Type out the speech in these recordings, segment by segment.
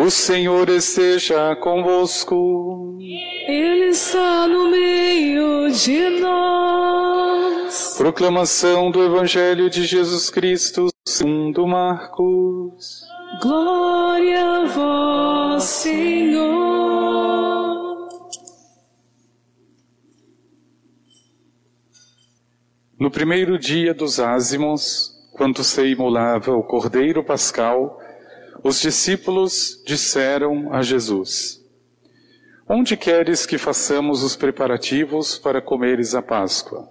O Senhor esteja convosco. Ele está no meio de nós. Proclamação do Evangelho de Jesus Cristo segundo Marcos. Glória a vós, Senhor. No primeiro dia dos ázimos, quando se imolava o cordeiro pascal, os discípulos disseram a Jesus: Onde queres que façamos os preparativos para comeres a Páscoa?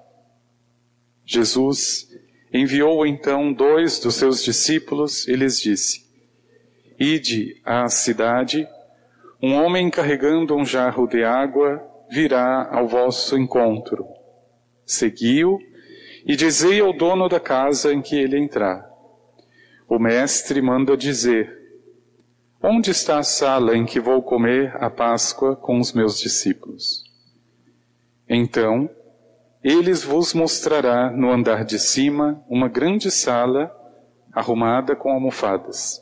Jesus enviou então dois dos seus discípulos e lhes disse: Ide à cidade, um homem carregando um jarro de água virá ao vosso encontro. Segui-o e dizei ao dono da casa em que ele entrar. O mestre manda dizer: Onde está a sala em que vou comer a Páscoa com os meus discípulos? Então, eles vos mostrará no andar de cima uma grande sala arrumada com almofadas.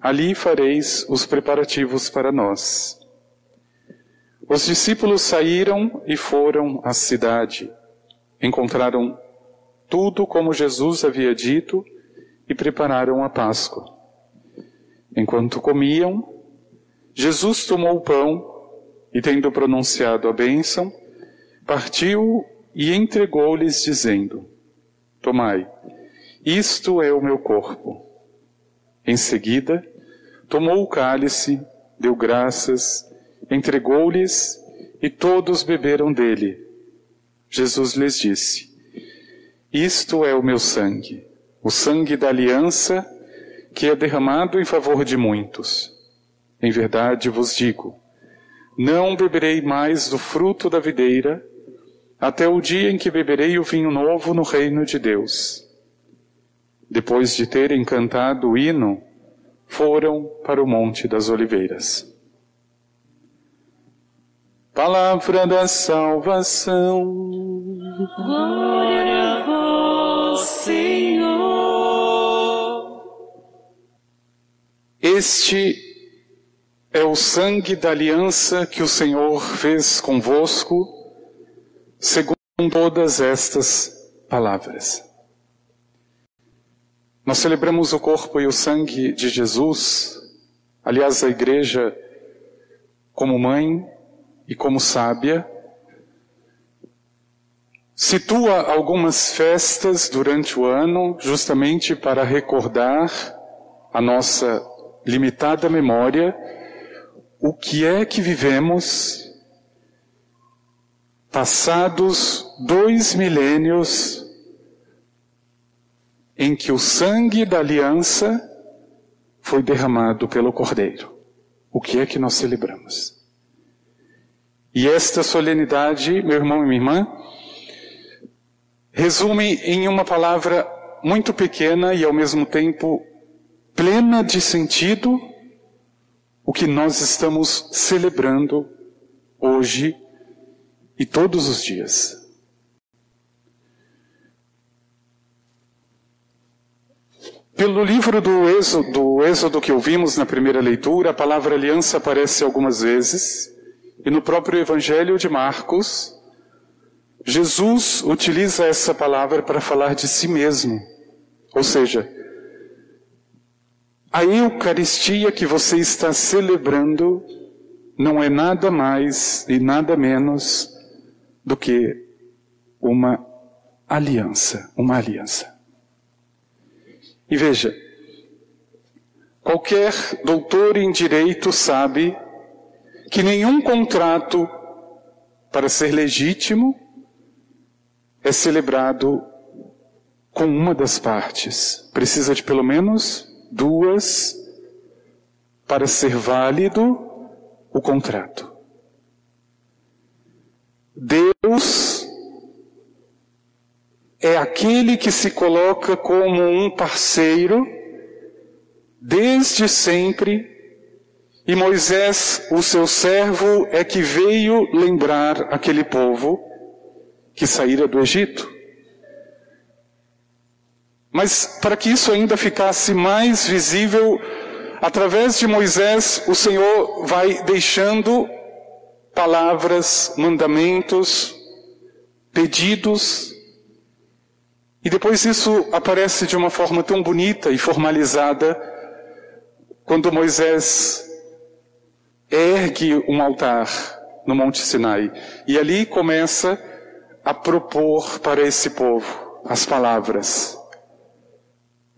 Ali fareis os preparativos para nós. Os discípulos saíram e foram à cidade. Encontraram tudo como Jesus havia dito e prepararam a Páscoa. Enquanto comiam, Jesus tomou o pão e, tendo pronunciado a bênção, partiu e entregou-lhes, dizendo: Tomai, isto é o meu corpo. Em seguida, tomou o cálice, deu graças, entregou-lhes e todos beberam dele. Jesus lhes disse: Isto é o meu sangue, o sangue da aliança que é derramado em favor de muitos. Em verdade vos digo, não beberei mais do fruto da videira, até o dia em que beberei o vinho novo no reino de Deus. Depois de terem cantado o hino, foram para o Monte das Oliveiras. Palavra da salvação. Glória a Senhor. Este é o sangue da aliança que o Senhor fez convosco, segundo todas estas palavras. Nós celebramos o corpo e o sangue de Jesus, aliás, a igreja, como mãe e como sábia, situa algumas festas durante o ano justamente para recordar a nossa limitada memória, o que é que vivemos passados dois milênios em que o sangue da aliança foi derramado pelo Cordeiro. O que é que nós celebramos? E esta solenidade, meu irmão e minha irmã, resume em uma palavra muito pequena e ao mesmo tempo plena de sentido o que nós estamos celebrando hoje e todos os dias. Pelo livro do êxodo, do êxodo que ouvimos na primeira leitura, a palavra aliança aparece algumas vezes, e no próprio Evangelho de Marcos, Jesus utiliza essa palavra para falar de si mesmo. Ou seja, a Eucaristia que você está celebrando não é nada mais e nada menos do que uma aliança, uma aliança. E veja, qualquer doutor em direito sabe que nenhum contrato, para ser legítimo, é celebrado com uma das partes. Precisa de pelo menos duas para ser válido o contrato. Deus é aquele que se coloca como um parceiro desde sempre, e Moisés, o seu servo, é que veio lembrar aquele povo que saíra do Egito. Mas para que isso ainda ficasse mais visível, Através de Moisés, o Senhor vai deixando palavras, mandamentos, pedidos, e depois isso aparece de uma forma tão bonita e formalizada quando Moisés ergue um altar no Monte Sinai. E ali começa a propor para esse povo as palavras,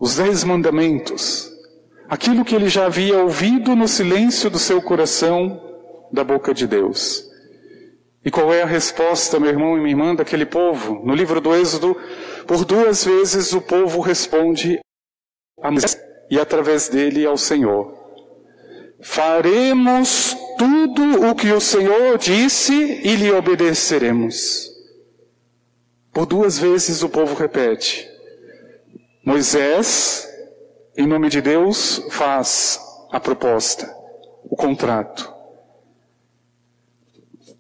os dez mandamentos, aquilo que ele já havia ouvido no silêncio do seu coração da boca de Deus. E qual é a resposta, meu irmão e minha irmã, daquele povo? No livro do Êxodo, por duas vezes o povo responde a Moisés e através dele ao Senhor. Faremos tudo o que o Senhor disse e lhe obedeceremos. Por duas vezes o povo repete. Moisés, em nome de Deus, faz a proposta, o contrato.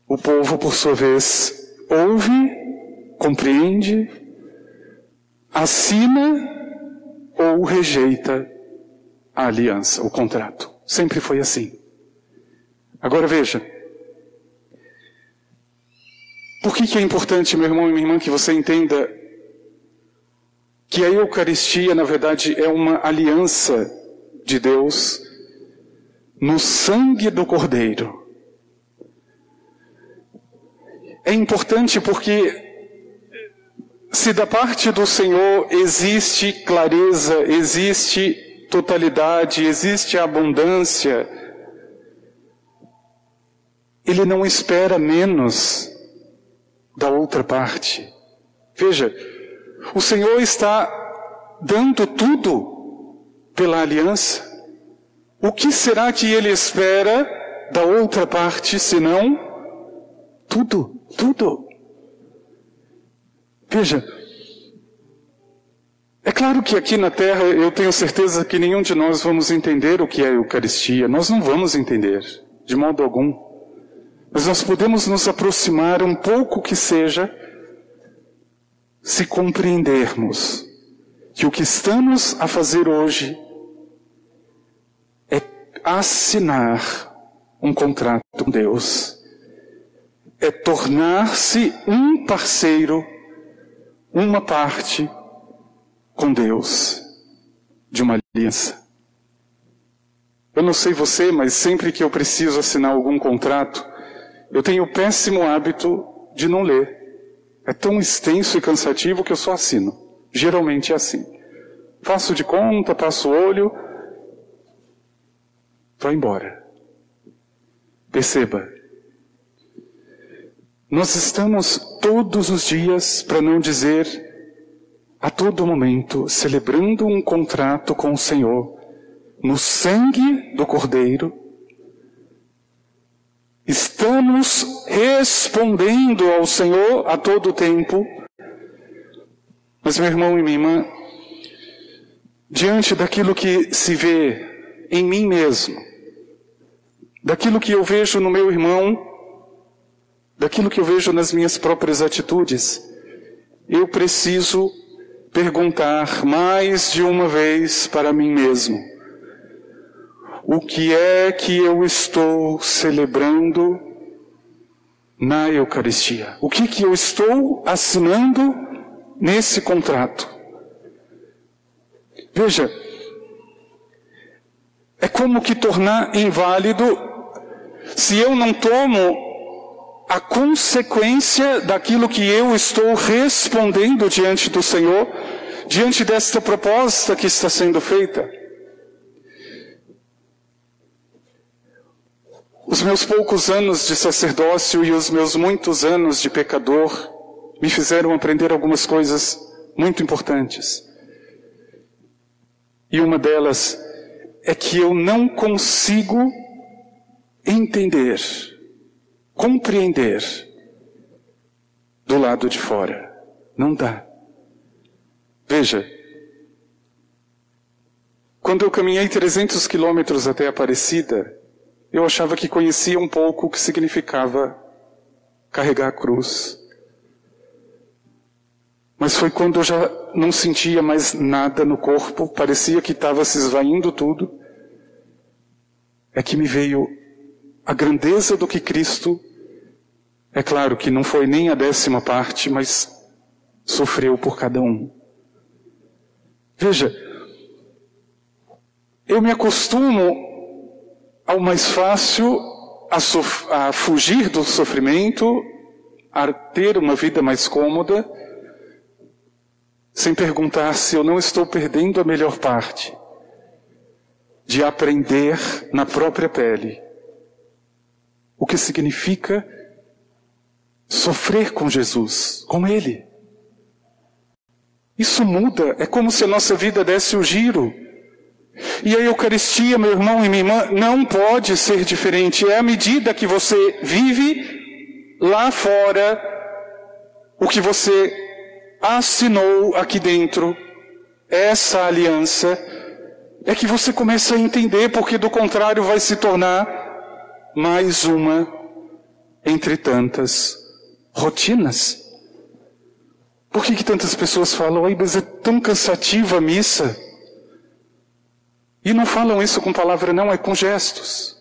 O povo, por sua vez, ouve, compreende, assina ou rejeita a aliança, o contrato. Sempre foi assim. Agora veja. Por que, que é importante, meu irmão e minha irmã, que você entenda que a Eucaristia, na verdade, é uma aliança de Deus no sangue do Cordeiro. É importante porque se da parte do Senhor existe clareza, existe totalidade, existe abundância, Ele não espera menos da outra parte. Veja, o Senhor está dando tudo pela aliança. O que será que Ele espera da outra parte, senão tudo? Tudo. Veja, é claro que aqui na Terra eu tenho certeza que nenhum de nós vamos entender o que é a Eucaristia. Nós não vamos entender, de modo algum. Mas nós podemos nos aproximar um pouco que seja, se compreendermos que o que estamos a fazer hoje é assinar um contrato com Deus é tornar-se um parceiro, uma parte com Deus de uma aliança. Eu não sei você, mas sempre que eu preciso assinar algum contrato, eu tenho o péssimo hábito de não ler. É tão extenso e cansativo que eu só assino. Geralmente é assim. Faço de conta, passo o olho, vou embora. Perceba, nós estamos todos os dias, para não dizer a todo momento, celebrando um contrato com o Senhor, no sangue do Cordeiro. Estamos respondendo ao Senhor a todo tempo. Mas, meu irmão e minha irmã, diante daquilo que se vê em mim mesmo, daquilo que eu vejo no meu irmão, daquilo que eu vejo nas minhas próprias atitudes, eu preciso perguntar mais de uma vez para mim mesmo: o que é que eu estou celebrando na Eucaristia? O que que eu estou assinando nesse contrato? Veja, é como que tornar inválido se eu não tomo a consequência daquilo que eu estou respondendo diante do Senhor, diante desta proposta que está sendo feita. Os meus poucos anos de sacerdócio e os meus muitos anos de pecador me fizeram aprender algumas coisas muito importantes. E uma delas é que eu não consigo entender compreender do lado de fora. Não dá. Veja, quando eu caminhei 300 quilômetros até Aparecida, eu achava que conhecia um pouco o que significava carregar a cruz. Mas foi quando eu já não sentia mais nada no corpo, parecia que estava se esvaindo tudo. é que me veio a grandeza do que Cristo, é claro que não foi nem a décima parte, mas sofreu por cada um. Veja, eu me acostumo ao mais fácil, a, a fugir do sofrimento, a ter uma vida mais cômoda, sem perguntar se eu não estou perdendo a melhor parte de aprender na própria pele o que significa sofrer com Jesus, com Ele. Isso muda, é como se a nossa vida desse o giro. E a Eucaristia, meu irmão e minha irmã, não pode ser diferente. É à medida que você vive lá fora o que você assinou aqui dentro, essa aliança, é que você começa a entender, porque do contrário vai se tornar mais uma entre tantas rotinas. Por que, que tantas pessoas falam, mas é tão cansativa a missa? E não falam isso com palavra, não, é com gestos.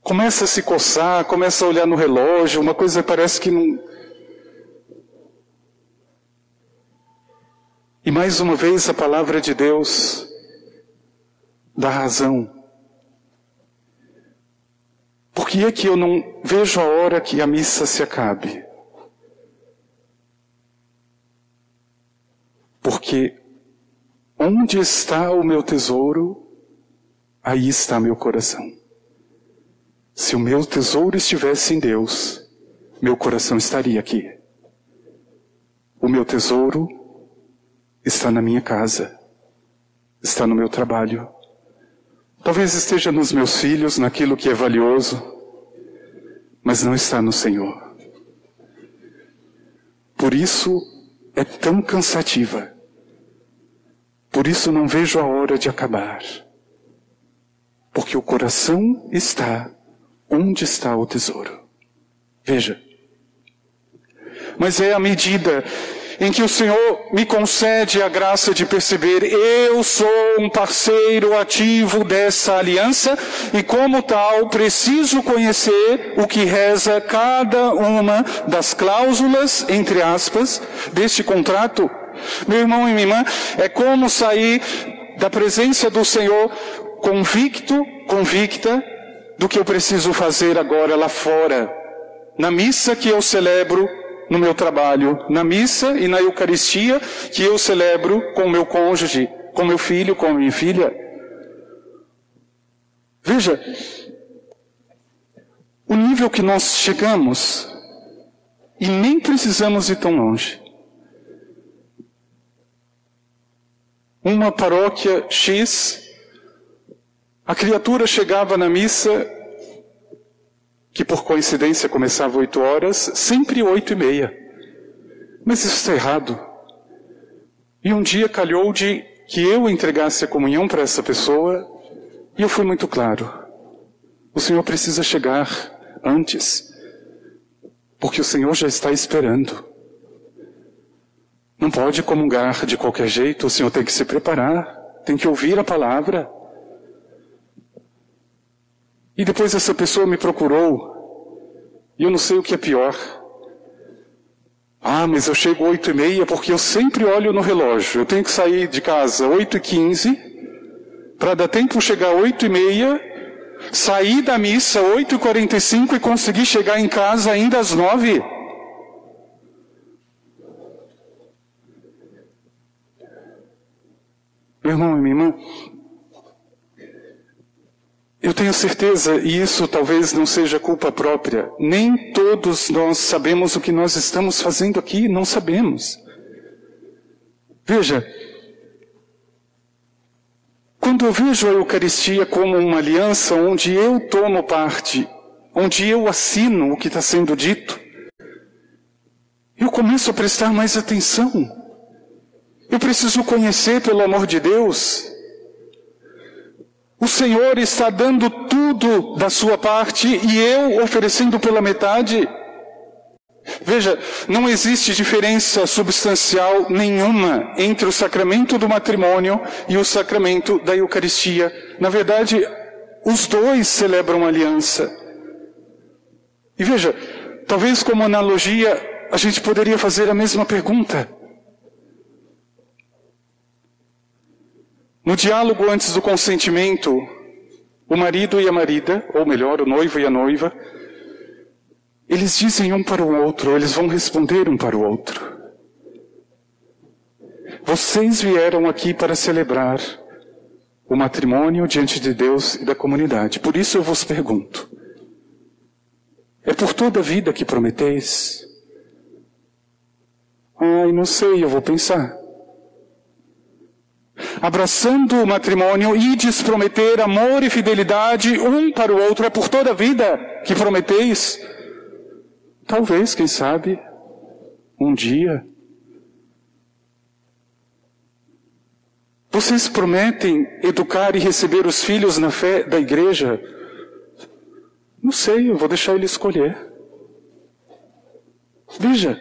Começa a se coçar, começa a olhar no relógio, uma coisa parece que não. E mais uma vez a palavra de Deus dá razão. Por que é que eu não vejo a hora que a missa se acabe? Porque onde está o meu tesouro, aí está meu coração. Se o meu tesouro estivesse em Deus, meu coração estaria aqui. O meu tesouro está na minha casa, está no meu trabalho, Talvez esteja nos meus filhos, naquilo que é valioso, mas não está no Senhor. Por isso é tão cansativa. Por isso não vejo a hora de acabar. Porque o coração está onde está o tesouro. Veja. Mas é a medida em que o Senhor me concede a graça de perceber, eu sou um parceiro ativo dessa aliança e, como tal, preciso conhecer o que reza cada uma das cláusulas, entre aspas, deste contrato. Meu irmão e minha irmã, é como sair da presença do Senhor convicto, convicta do que eu preciso fazer agora lá fora. Na missa que eu celebro no meu trabalho, na missa e na Eucaristia que eu celebro com meu cônjuge, com meu filho, com minha filha. Veja, o nível que nós chegamos, e nem precisamos ir tão longe. Uma paróquia X, a criatura chegava na missa que por coincidência começava oito horas, sempre oito e meia. Mas isso está errado. E um dia calhou de que eu entregasse a comunhão para essa pessoa, e eu fui muito claro. O Senhor precisa chegar antes, porque o Senhor já está esperando. Não pode comungar de qualquer jeito, o Senhor tem que se preparar, tem que ouvir a palavra. E depois essa pessoa me procurou. E eu não sei o que é pior. Ah, mas eu chego oito e meia porque eu sempre olho no relógio. Eu tenho que sair de casa oito e quinze para dar tempo chegar oito e meia, sair da missa oito e quarenta e cinco e conseguir chegar em casa ainda às nove. Meu irmão e minha irmã, eu tenho certeza, e isso talvez não seja culpa própria, nem todos nós sabemos o que nós estamos fazendo aqui, não sabemos. Veja, quando eu vejo a Eucaristia como uma aliança onde eu tomo parte, onde eu assino o que está sendo dito, eu começo a prestar mais atenção. Eu preciso conhecer, pelo amor de Deus, o Senhor está dando tudo da sua parte e eu oferecendo pela metade. Veja, não existe diferença substancial nenhuma entre o sacramento do matrimônio e o sacramento da Eucaristia. Na verdade, os dois celebram aliança. E veja, talvez como analogia, a gente poderia fazer a mesma pergunta. No diálogo antes do consentimento, o marido e a marida, ou melhor, o noivo e a noiva, eles dizem um para o outro, eles vão responder um para o outro. Vocês vieram aqui para celebrar o matrimônio diante de Deus e da comunidade. Por isso eu vos pergunto: é por toda a vida que prometeis? Ai, não sei, eu vou pensar. Abraçando o matrimônio e prometer amor e fidelidade um para o outro, é por toda a vida que prometeis? Talvez, quem sabe, um dia Vocês prometem educar e receber os filhos na fé da igreja? Não sei, eu vou deixar ele escolher. Veja.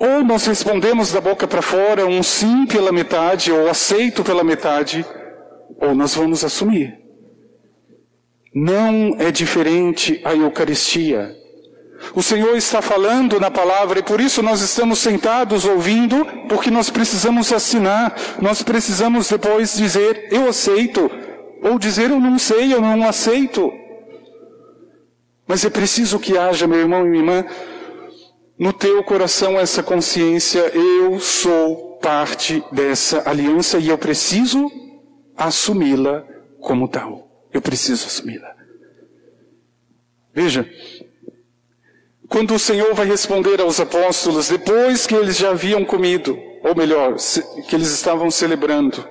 Ou nós respondemos da boca para fora um sim pela metade, ou aceito pela metade, ou nós vamos assumir. Não é diferente a Eucaristia. O Senhor está falando na palavra e por isso nós estamos sentados ouvindo, porque nós precisamos assinar, nós precisamos depois dizer eu aceito, ou dizer eu não sei, eu não aceito. Mas é preciso que haja, meu irmão e minha irmã, no teu coração essa consciência, eu sou parte dessa aliança e eu preciso assumi-la como tal. Eu preciso assumi-la. Veja, quando o Senhor vai responder aos apóstolos, depois que eles já haviam comido, ou melhor, que eles estavam celebrando,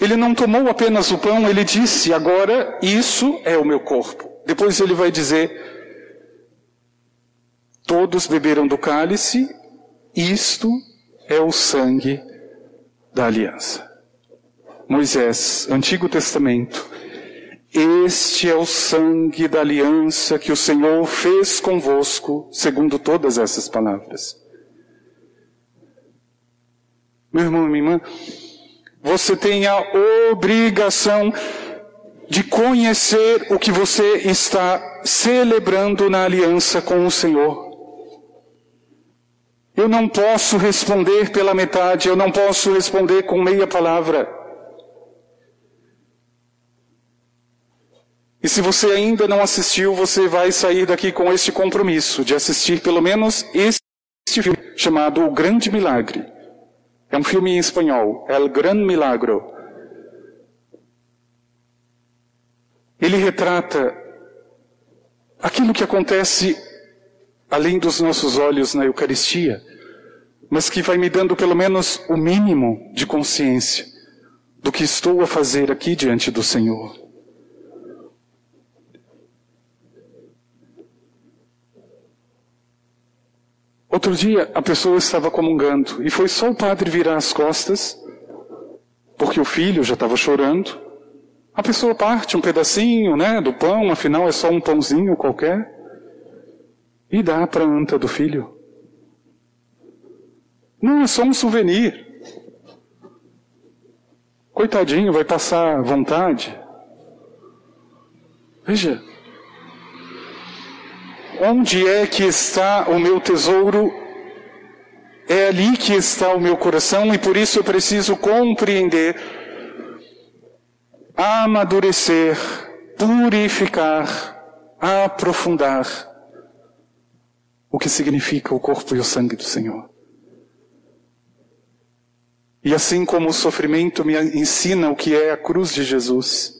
ele não tomou apenas o pão, ele disse: Agora isso é o meu corpo. Depois ele vai dizer: Todos beberam do cálice, isto é o sangue da aliança. Moisés, Antigo Testamento, este é o sangue da aliança que o Senhor fez convosco, segundo todas essas palavras. Meu irmão minha irmã, você tem a obrigação de conhecer o que você está celebrando na aliança com o Senhor. Eu não posso responder pela metade, eu não posso responder com meia palavra. E se você ainda não assistiu, você vai sair daqui com este compromisso de assistir pelo menos este filme chamado O Grande Milagre. É um filme em espanhol, El Gran Milagro. Ele retrata aquilo que acontece além dos nossos olhos na Eucaristia, mas que vai me dando pelo menos o mínimo de consciência do que estou a fazer aqui diante do Senhor. Outro dia a pessoa estava comungando e foi só o padre virar as costas, porque o filho já estava chorando. A pessoa parte um pedacinho, né, do pão, afinal é só um pãozinho qualquer, e dá para a anta do filho. Não é só um souvenir. Coitadinho, vai passar vontade. Veja, Onde é que está o meu tesouro? É ali que está o meu coração e por isso eu preciso compreender, amadurecer, purificar, aprofundar o que significa o corpo e o sangue do Senhor. E assim como o sofrimento me ensina o que é a cruz de Jesus,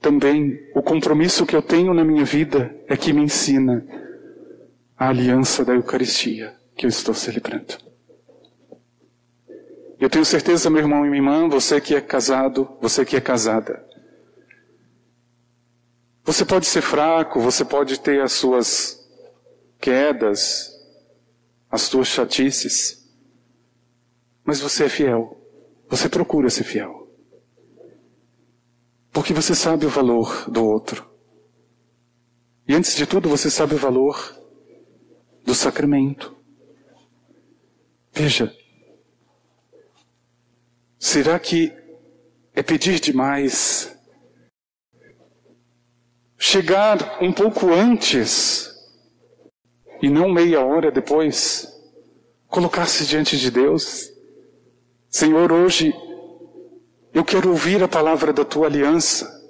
também o compromisso que eu tenho na minha vida é que me ensina a aliança da Eucaristia que eu estou celebrando. Eu tenho certeza, meu irmão e minha irmã, você que é casado, você que é casada. Você pode ser fraco, você pode ter as suas quedas, as suas chatices, mas você é fiel. Você procura ser fiel. Porque você sabe o valor do outro. E antes de tudo, você sabe o valor do sacramento. Veja, será que é pedir demais. Chegar um pouco antes e não meia hora depois, colocar-se diante de Deus. Senhor, hoje eu quero ouvir a palavra da tua aliança.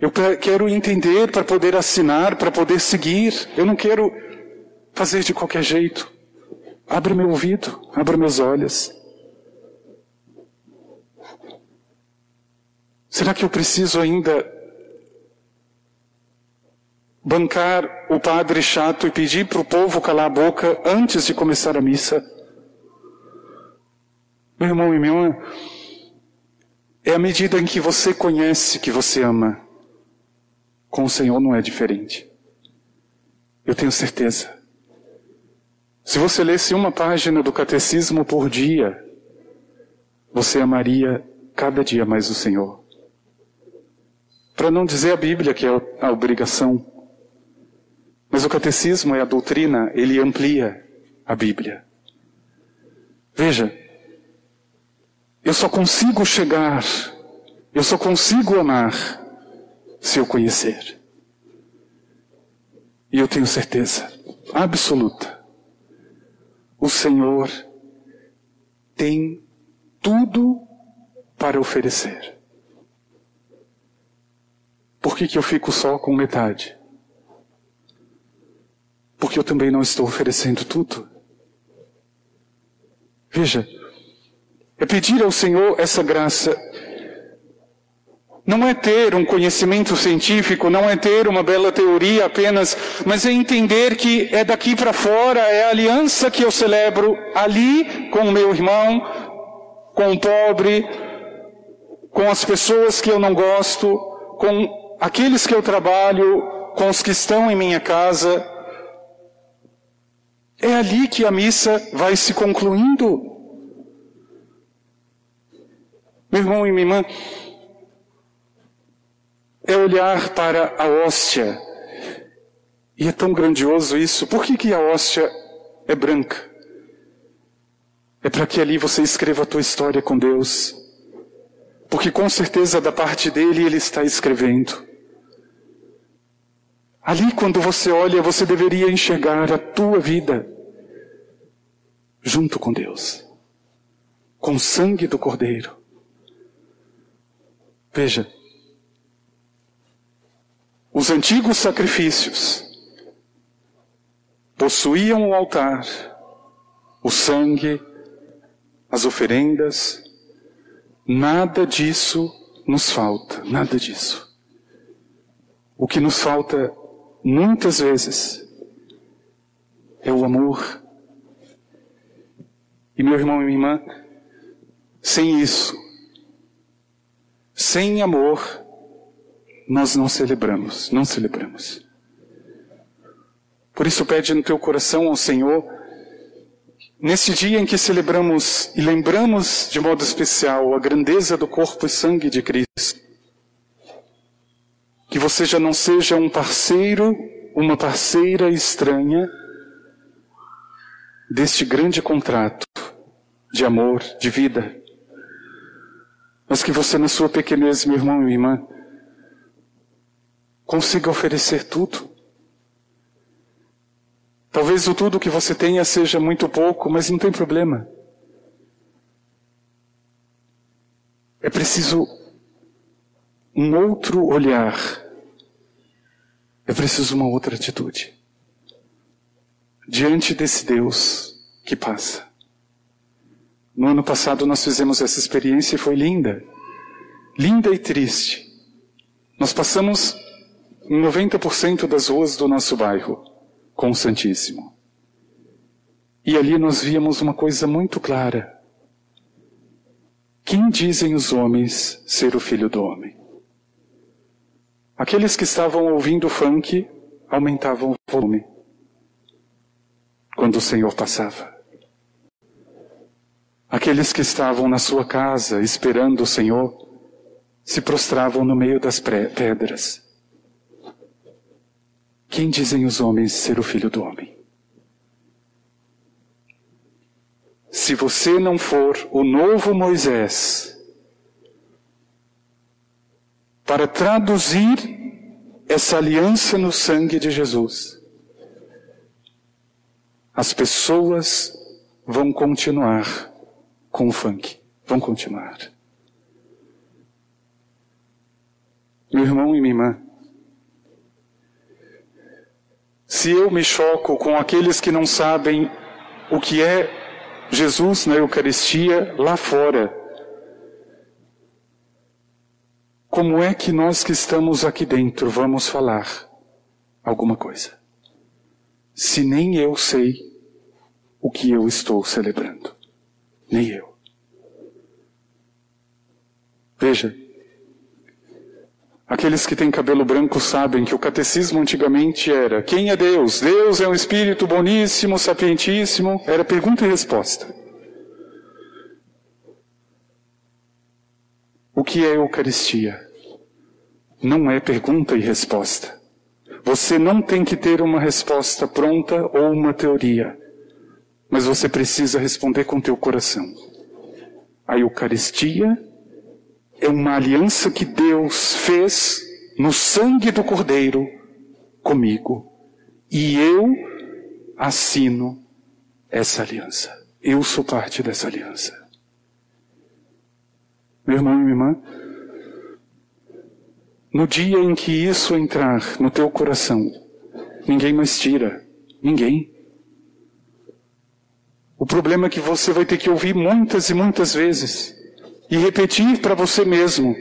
Eu quero entender para poder assinar, para poder seguir. Eu não quero fazer de qualquer jeito. Abre meu ouvido, abre meus olhos. Será que eu preciso ainda bancar o padre chato e pedir para o povo calar a boca antes de começar a missa? Meu irmão e minha irmã, é a medida em que você conhece que você ama. Com o Senhor não é diferente. Eu tenho certeza. Se você lesse uma página do catecismo por dia, você amaria cada dia mais o Senhor. Para não dizer a Bíblia, que é a obrigação. Mas o catecismo é a doutrina, ele amplia a Bíblia. Veja, eu só consigo chegar, eu só consigo amar se eu conhecer. E eu tenho certeza absoluta. O Senhor tem tudo para oferecer. Por que, que eu fico só com metade? Porque eu também não estou oferecendo tudo. Veja, é pedir ao Senhor essa graça não é ter um conhecimento científico, não é ter uma bela teoria apenas, mas é entender que é daqui para fora, é a aliança que eu celebro ali com o meu irmão, com o pobre, com as pessoas que eu não gosto, com aqueles que eu trabalho, com os que estão em minha casa. É ali que a missa vai se concluindo. Meu irmão e minha irmã, é olhar para a hóstia. E é tão grandioso isso. Por que, que a hóstia é branca? É para que ali você escreva a tua história com Deus. Porque com certeza da parte dele ele está escrevendo. Ali quando você olha, você deveria enxergar a tua vida junto com Deus. Com o sangue do Cordeiro. Veja, os antigos sacrifícios possuíam o altar, o sangue, as oferendas. Nada disso nos falta, nada disso. O que nos falta muitas vezes é o amor. E meu irmão e minha irmã, sem isso, sem amor, nós não celebramos, não celebramos. Por isso pede no teu coração ao Senhor, nesse dia em que celebramos e lembramos de modo especial a grandeza do corpo e sangue de Cristo, que você já não seja um parceiro, uma parceira estranha deste grande contrato de amor, de vida, mas que você na sua pequenez, meu irmão e minha irmã, consiga oferecer tudo. Talvez o tudo que você tenha seja muito pouco, mas não tem problema. É preciso um outro olhar. É preciso uma outra atitude. Diante desse Deus que passa. No ano passado nós fizemos essa experiência e foi linda. Linda e triste. Nós passamos em 90% das ruas do nosso bairro com o Santíssimo. E ali nós víamos uma coisa muito clara. Quem dizem os homens ser o filho do homem? Aqueles que estavam ouvindo funk aumentavam o volume quando o Senhor passava. Aqueles que estavam na sua casa esperando o Senhor se prostravam no meio das pedras quem dizem os homens ser o filho do homem? Se você não for o novo Moisés, para traduzir essa aliança no sangue de Jesus, as pessoas vão continuar com o funk. Vão continuar. Meu irmão e minha irmã, se eu me choco com aqueles que não sabem o que é Jesus na Eucaristia lá fora, como é que nós que estamos aqui dentro vamos falar alguma coisa? Se nem eu sei o que eu estou celebrando. Nem eu. Veja, aqueles que têm cabelo branco sabem que o catecismo antigamente era: quem é Deus? Deus é um espírito boníssimo, sapientíssimo. Era pergunta e resposta. O que é Eucaristia? Não é pergunta e resposta. Você não tem que ter uma resposta pronta ou uma teoria, mas você precisa responder com teu coração. A Eucaristia é uma aliança que Deus fez no sangue do Cordeiro comigo. E eu assino essa aliança. Eu sou parte dessa aliança. Meu irmão e minha irmã, no dia em que isso entrar no teu coração, ninguém mais tira. Ninguém. O problema é que você vai ter que ouvir muitas e muitas vezes e repetir para você mesmo: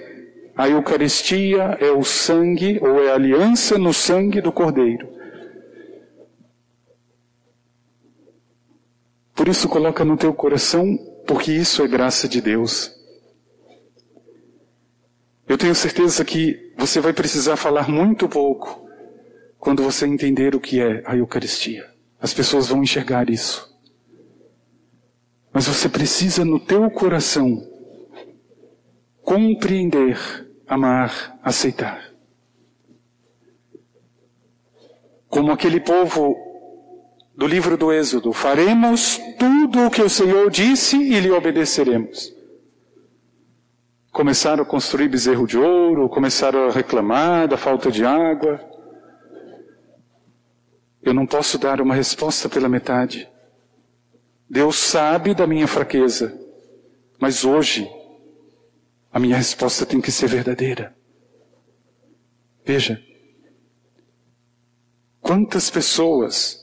a Eucaristia é o sangue ou é a aliança no sangue do Cordeiro. Por isso coloca no teu coração, porque isso é graça de Deus. Eu tenho certeza que você vai precisar falar muito pouco quando você entender o que é a Eucaristia. As pessoas vão enxergar isso. Mas você precisa no teu coração compreender, amar, aceitar. Como aquele povo do livro do Êxodo, faremos tudo o que o Senhor disse e lhe obedeceremos começaram a construir bezerro de ouro, começaram a reclamar da falta de água. Eu não posso dar uma resposta pela metade. Deus sabe da minha fraqueza, mas hoje a minha resposta tem que ser verdadeira. Veja, quantas pessoas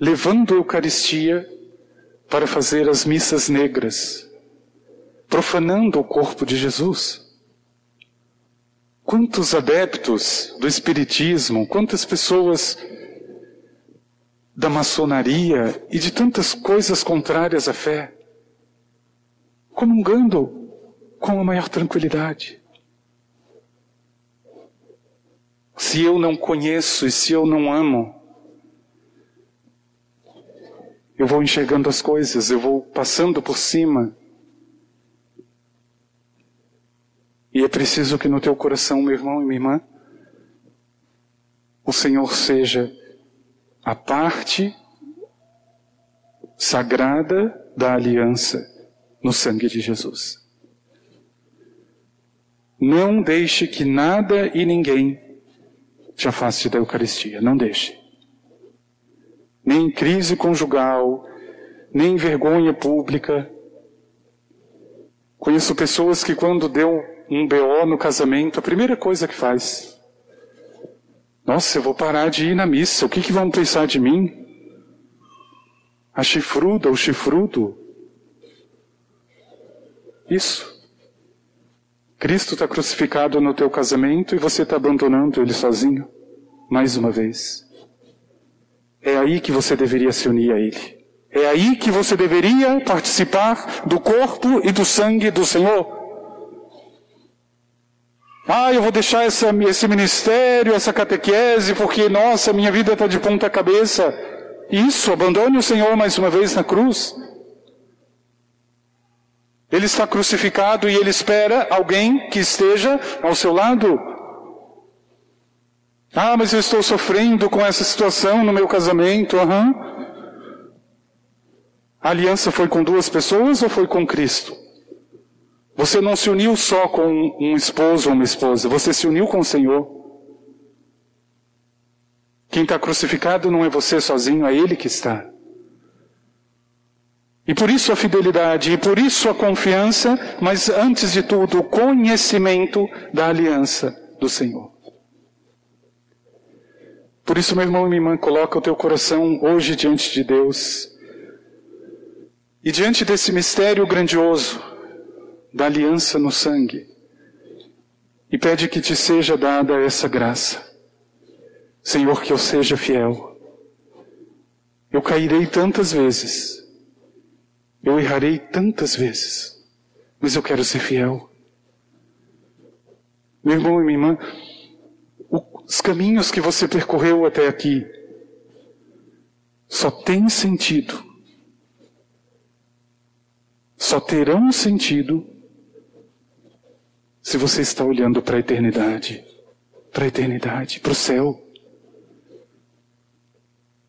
levando a Eucaristia para fazer as missas negras, profanando o corpo de Jesus. Quantos adeptos do Espiritismo, quantas pessoas da maçonaria e de tantas coisas contrárias à fé, comungando com a maior tranquilidade. Se eu não conheço e se eu não amo, eu vou enxergando as coisas, eu vou passando por cima E é preciso que no teu coração, meu irmão e minha irmã, o Senhor seja a parte sagrada da aliança no sangue de Jesus. Não deixe que nada e ninguém te afaste da Eucaristia. Não deixe. Nem crise conjugal, nem vergonha pública. Conheço pessoas que, quando deu um BO no casamento, a primeira coisa que faz. Nossa, eu vou parar de ir na missa, o que, que vão pensar de mim? A chifruda, o chifrudo. Isso. Cristo está crucificado no teu casamento e você está abandonando ele sozinho, mais uma vez. É aí que você deveria se unir a ele. É aí que você deveria participar do corpo e do sangue do Senhor. Ah, eu vou deixar essa, esse ministério, essa catequese, porque, nossa, minha vida está de ponta cabeça. Isso, abandone o Senhor mais uma vez na cruz. Ele está crucificado e ele espera alguém que esteja ao seu lado. Ah, mas eu estou sofrendo com essa situação no meu casamento. Uhum. A aliança foi com duas pessoas ou foi com Cristo? Você não se uniu só com um esposo ou uma esposa, você se uniu com o Senhor. Quem está crucificado não é você sozinho, é Ele que está. E por isso a fidelidade, e por isso a confiança, mas antes de tudo, o conhecimento da aliança do Senhor. Por isso, meu irmão e minha irmã, coloca o teu coração hoje diante de Deus. E diante desse mistério grandioso da aliança no sangue. E pede que te seja dada essa graça. Senhor, que eu seja fiel. Eu cairei tantas vezes. Eu errarei tantas vezes. Mas eu quero ser fiel. Meu irmão e minha irmã, os caminhos que você percorreu até aqui só têm sentido, só terão sentido se você está olhando para a eternidade, para a eternidade, para o céu.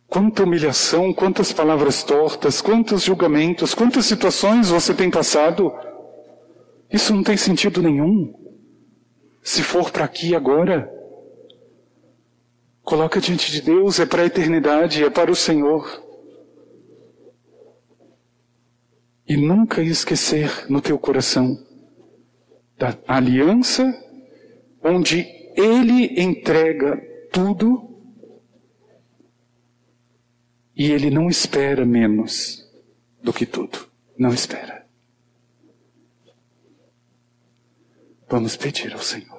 Quanta humilhação, quantas palavras tortas, quantos julgamentos, quantas situações você tem passado. Isso não tem sentido nenhum. Se for para aqui agora, coloca diante de Deus, é para a eternidade, é para o Senhor. E nunca esquecer no teu coração da aliança onde Ele entrega tudo e ele não espera menos do que tudo. Não espera. Vamos pedir ao Senhor.